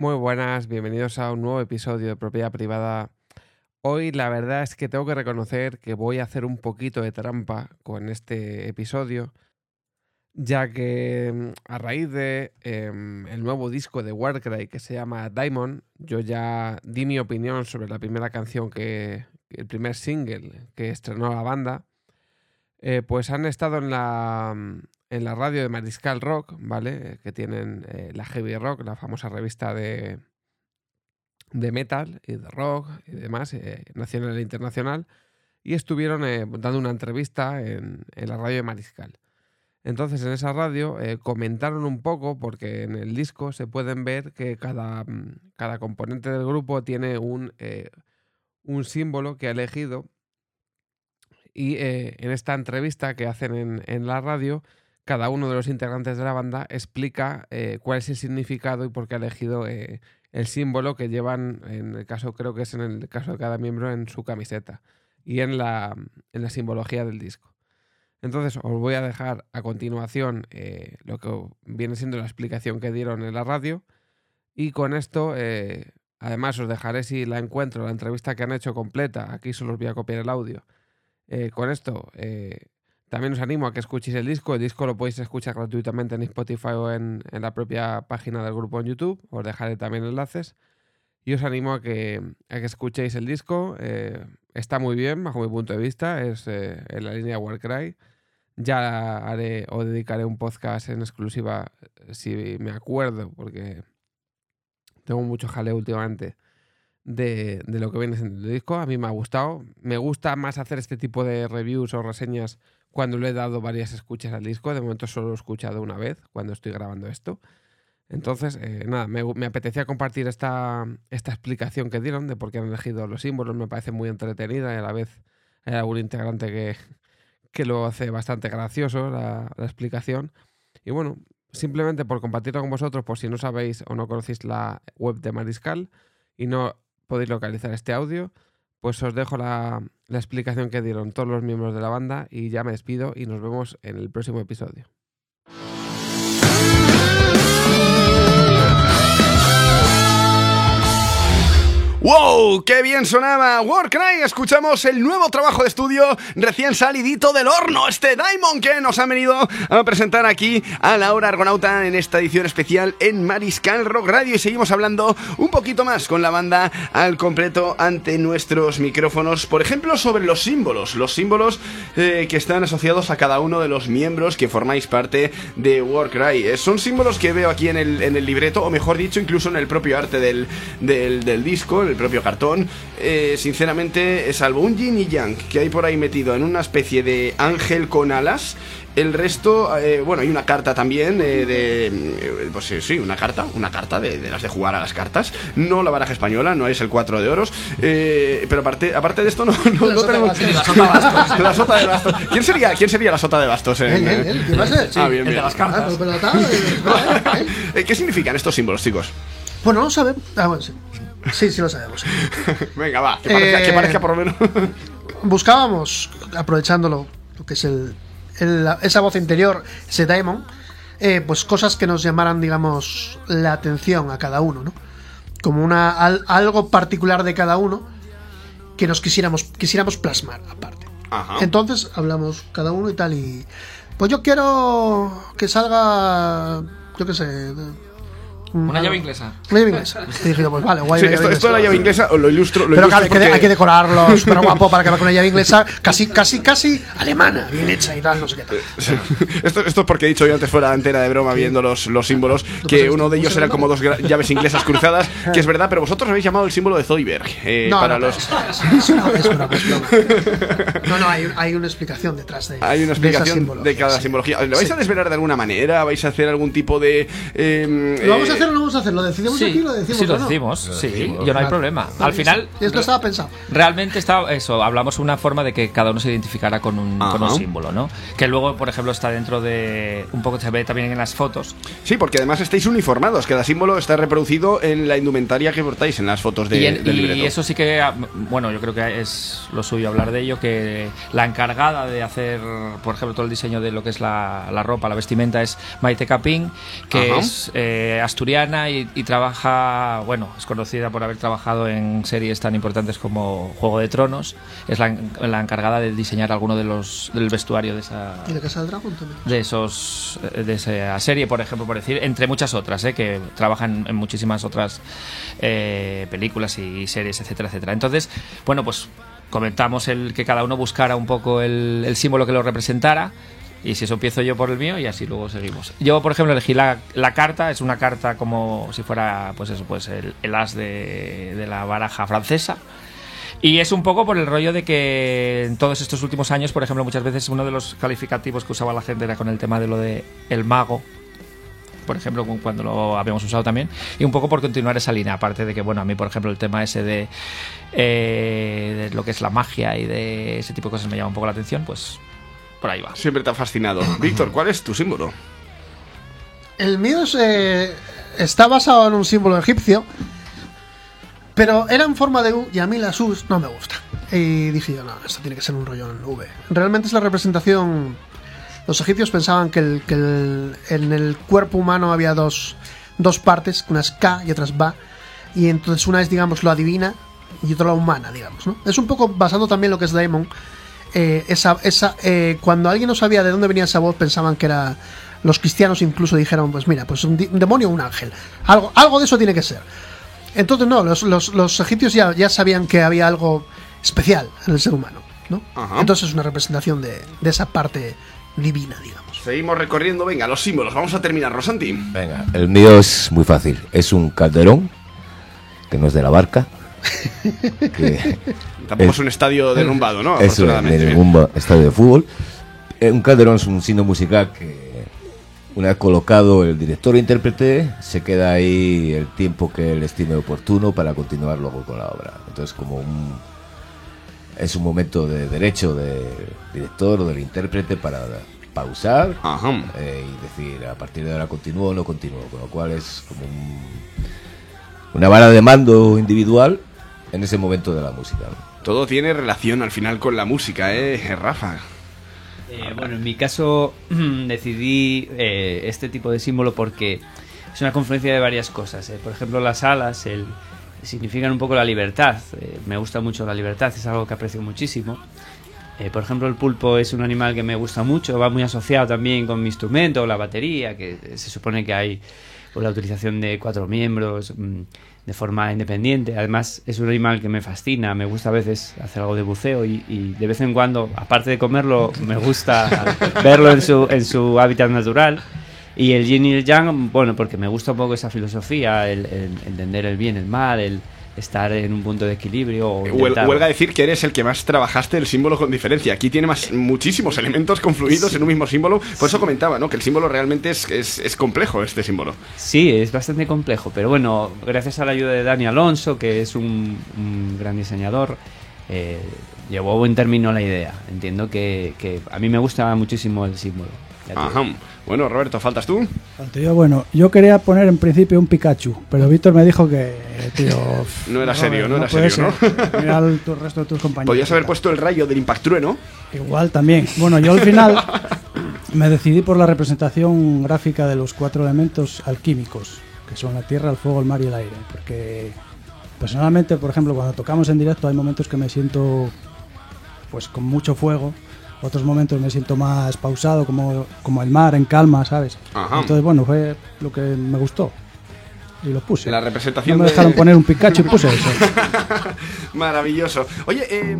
Muy buenas, bienvenidos a un nuevo episodio de Propiedad Privada. Hoy la verdad es que tengo que reconocer que voy a hacer un poquito de trampa con este episodio, ya que mm, a raíz de em, el nuevo disco de Warcry que se llama Diamond, yo ya di mi opinión sobre la primera canción que, el primer single que estrenó la banda, eh, pues han estado en la, mm, en la radio de Mariscal Rock, ¿vale? Que tienen eh, la Heavy Rock, la famosa revista de, de metal y de rock y demás, eh, nacional e internacional, y estuvieron eh, dando una entrevista en, en, la radio de Mariscal. Entonces en esa radio comentaron un poco, porque en el disco se pueden ver que cada, mm, cada componente del grupo tiene un, un símbolo que ha elegido. Y en esta entrevista que hacen en, en la radio, cada uno de los integrantes de la banda explica eh, cuál es el significado y por qué ha elegido eh, el símbolo que llevan, en el caso, creo que es en el caso de cada miembro, en su camiseta y en la, en la simbología del disco. Entonces os voy a dejar a continuación eh, lo que viene siendo la explicación que dieron en la radio y con esto además os dejaré si la encuentro, la entrevista que han hecho completa, aquí solo os voy a copiar el audio. con esto también os animo a que escuchéis el disco. El disco lo podéis escuchar gratuitamente en Spotify o en, la propia página del grupo en YouTube. Os dejaré también enlaces. Y os animo a que, a que escuchéis el disco. Eh, está muy bien, bajo mi punto de vista. Es eh, en la línea Warcry. Ya haré o dedicaré un podcast en exclusiva, eh, si me acuerdo, porque tengo mucho jaleo últimamente de, de lo que viene en el disco. A mí me ha gustado. Me gusta más hacer este tipo de reviews o reseñas cuando le he dado varias escuchas al disco. De momento solo lo he escuchado una vez cuando estoy grabando esto. Entonces, eh, nada, me, apetecía compartir esta, esta explicación que dieron de por qué han elegido los símbolos. Me parece muy entretenida y a la vez hay algún integrante que, que lo hace bastante gracioso la, la explicación. Y bueno, simplemente por compartirlo con vosotros, por si no sabéis o no conocéis la web de Mariscal y no podéis localizar este audio, pues os dejo la, la explicación que dieron todos los miembros de la banda y ya me despido y nos vemos en el próximo episodio. ¡Wow! ¡Qué bien sonaba! Warcry, escuchamos el nuevo trabajo de estudio recién salidito del horno, este Diamond que nos ha venido a presentar aquí a Laura Argonauta en esta edición especial en Mariscal Rock Radio y seguimos hablando un poquito más con la banda al completo ante nuestros micrófonos, por ejemplo sobre los símbolos, los símbolos eh, que están asociados a cada uno de los miembros que formáis parte de Warcry. Eh, son símbolos que veo aquí en el, en el libreto, o mejor dicho, incluso en el propio arte del, del, del disco, el propio cartón, eh, sinceramente, salvo un yin y yang que hay por ahí metido en una especie de ángel con alas, el resto, eh, bueno, hay una carta también eh, de. Eh, pues sí, una carta, una carta de, las de jugar a las cartas. No la baraja española, no es el 4 de oros. pero aparte, aparte de esto, no, no, tenemos. La sota, de bastos. la sota de bastos. ¿Quién sería, ¿Quién sería la sota de bastos? ¿Qué va a ser? ah, bien, bien. El de las cartas. ¿Qué significan estos símbolos, chicos? Bueno, no sabemos. Ah, bueno, sí. Sí, sí lo sabemos. Venga, va, que parezca, que parezca por lo menos. buscábamos, aprovechándolo, lo que es el, esa voz interior, ese daemon, eh, pues cosas que nos llamaran, digamos, la atención a cada uno, ¿no? Como una, algo particular de cada uno que nos quisiéramos, quisiéramos plasmar aparte. Entonces hablamos cada uno y tal y... Pues yo quiero que salga, yo qué sé, una llave inglesa. Una llave inglesa. Y dije, pues vale, guay. Sí, esto, esto, de la llave inglesa lo ilustro. Lo Pero ilustro claro, porque... hay que decorarlo súper guapo para que con una llave inglesa casi, casi, casi alemana, bien hecha y tal, no sé qué tal. esto, esto es porque he dicho yo antes fuera de antena de broma viendo los, los símbolos que uno de ellos era como dos llaves inglesas cruzadas, que es verdad, pero vosotros habéis llamado el símbolo de Zoidberg. Eh, no, para no, los... es, una, es, una, No, no, hay, hay, una explicación detrás de Hay una explicación de, de cada simbología. ¿Lo vais a desvelar de alguna manera? ¿Vais a hacer algún tipo de. Eh, Lo vamos a hacerlo o no vamos a hacerlo? ¿Lo decidimos aquí lo decimos? sí, lo no? decimos, Lo sí, decimos. yo no hay Vale. problema. Al final, sí. Esto estaba pensado. realmente está eso, hablamos una forma de que cada uno se identificara con un, con un símbolo, ¿no? Que luego, por ejemplo, está dentro de. Un poco se ve también en las fotos. Sí, porque además estáis uniformados. Cada símbolo está reproducido en la indumentaria que portáis en las fotos de, y, en- del y libreto. eso sí que, ah, bueno, yo creo que es lo suyo hablar de ello, que la encargada de hacer, por ejemplo, todo el diseño de lo que es la, la ropa, la vestimenta, es Maite Capín, que Ajá. es eh, asturiana y, y trabaja, bueno, es conocida por haber trabajado en series tan importantes como Juego de Tronos. Es la encargada de diseñar alguno de los del vestuario de esa Y de Casa del Dragón también. de esos eh, de esa serie por ejemplo por decir entre muchas otras eh, que trabajan en muchísimas otras eh, películas y series etcétera etcétera entonces bueno pues comentamos el que cada uno buscara un poco el, el símbolo que lo representara y si eso empiezo yo por el mío y así luego seguimos. Yo por ejemplo elegí la, la carta es una carta como si fuera pues eso pues el, el as de, de la baraja francesa. Y es un poco por el rollo de que en todos estos últimos años, por ejemplo, muchas veces uno de los calificativos que usaba la gente era con el tema de lo de el mago, por ejemplo, cu- cuando lo habíamos usado también, y un poco por continuar esa línea, aparte de que, bueno, a mí, por ejemplo, el tema ese de, eh, de lo que es la magia y de ese tipo de cosas me llama un poco la atención, pues por ahí va. Siempre te ha fascinado. Víctor, ¿cuál es tu símbolo? El mío es, eh, está basado en un símbolo egipcio, pero era en forma de U y a mí las U's no me gusta. Y dije yo, no, esto tiene que ser un rollo en V. Realmente es la representación... Los egipcios pensaban que, el- que el- en el cuerpo humano había dos, dos partes, una es K y otra es Ba, y entonces una es, digamos, lo adivina y otra la humana, digamos. ¿no? Es un poco basando también lo que es Daemon. Eh, esa, esa, eh, cuando alguien no sabía de dónde venía esa voz, pensaban que era. Los cristianos incluso dijeron: Pues mira, pues un, di- un demonio o un ángel. Algo, algo de eso tiene que ser. Entonces, no, los, los- los egipcios ya, ya sabían que había algo especial en el ser humano. ¿no? Ajá. Entonces es una representación de, de esa parte divina, digamos. Seguimos recorriendo, venga, los símbolos. Vamos a terminar, Rosanti. Venga, el mío es muy fácil. Es un calderón, que no es de la barca. Que Tampoco Es- es un estadio derrumbado, ¿no? es ba- estadio de fútbol. Eh, Un calderón es un signo musical que una vez colocado el director o intérprete, se queda ahí el tiempo que él estime oportuno para continuar luego con la obra. Entonces como un es un momento de derecho del director o del intérprete para pausar eh, y decir a partir de ahora continúo o no continúo, con lo cual es como un- una vara de mando individual en ese momento de la música. Todo tiene relación al final con la música, ¿eh, Rafa? Eh, bueno, en mi caso decidí eh, este tipo de símbolo porque es una confluencia de varias cosas. eh. Por ejemplo, las alas el, significan un poco la libertad. Eh, me gusta mucho la libertad, es algo que aprecio muchísimo. Eh, por ejemplo, el pulpo es un animal que me gusta mucho, va muy asociado también con mi instrumento, la batería, que se supone que hay pues, la utilización de cuatro miembros mm, de forma independiente. Además, es un animal que me fascina, me gusta a veces hacer algo de buceo y, y de vez en cuando, aparte de comerlo, me gusta verlo en su, en su hábitat natural. Y el yin y el yang, bueno, porque me gusta un poco esa filosofía, el, el entender el bien, el mal, el estar en un punto de equilibrio. O intentar- Huelga decir que eres el que más trabajaste el símbolo con diferencia. Aquí tiene más, muchísimos elementos confluidos en un mismo símbolo. Por eso comentaba, ¿no? Que el símbolo realmente es, es, es complejo, este símbolo. Sí, es bastante complejo, pero bueno, gracias a la ayuda de Dani Alonso, que es un, un gran diseñador, eh, llevó a buen término la idea. Entiendo que, que a mí me gusta muchísimo el símbolo. Ajá. Bueno, Roberto, ¿faltas tú? Yo, bueno, yo quería poner en principio un Pikachu, pero Víctor me dijo que, tío... No era serio, no era serio, ser. Mira el tu- resto de tus compañeros. Podías haber puesto el rayo del impactrueno. Igual también. Bueno, yo al final me decidí por la representación gráfica de los cuatro elementos alquímicos, que son la tierra, el fuego, el mar y el aire. Porque personalmente, por ejemplo, cuando tocamos en directo hay momentos que me siento pues con mucho fuego, otros momentos me siento más pausado, como, como el mar, en calma, ¿sabes? Ajá. Entonces, bueno, fue lo que me gustó. Y lo puse. La No representación me de- dejaron poner un Pikachu y puse eso. Maravilloso. Oye, eh,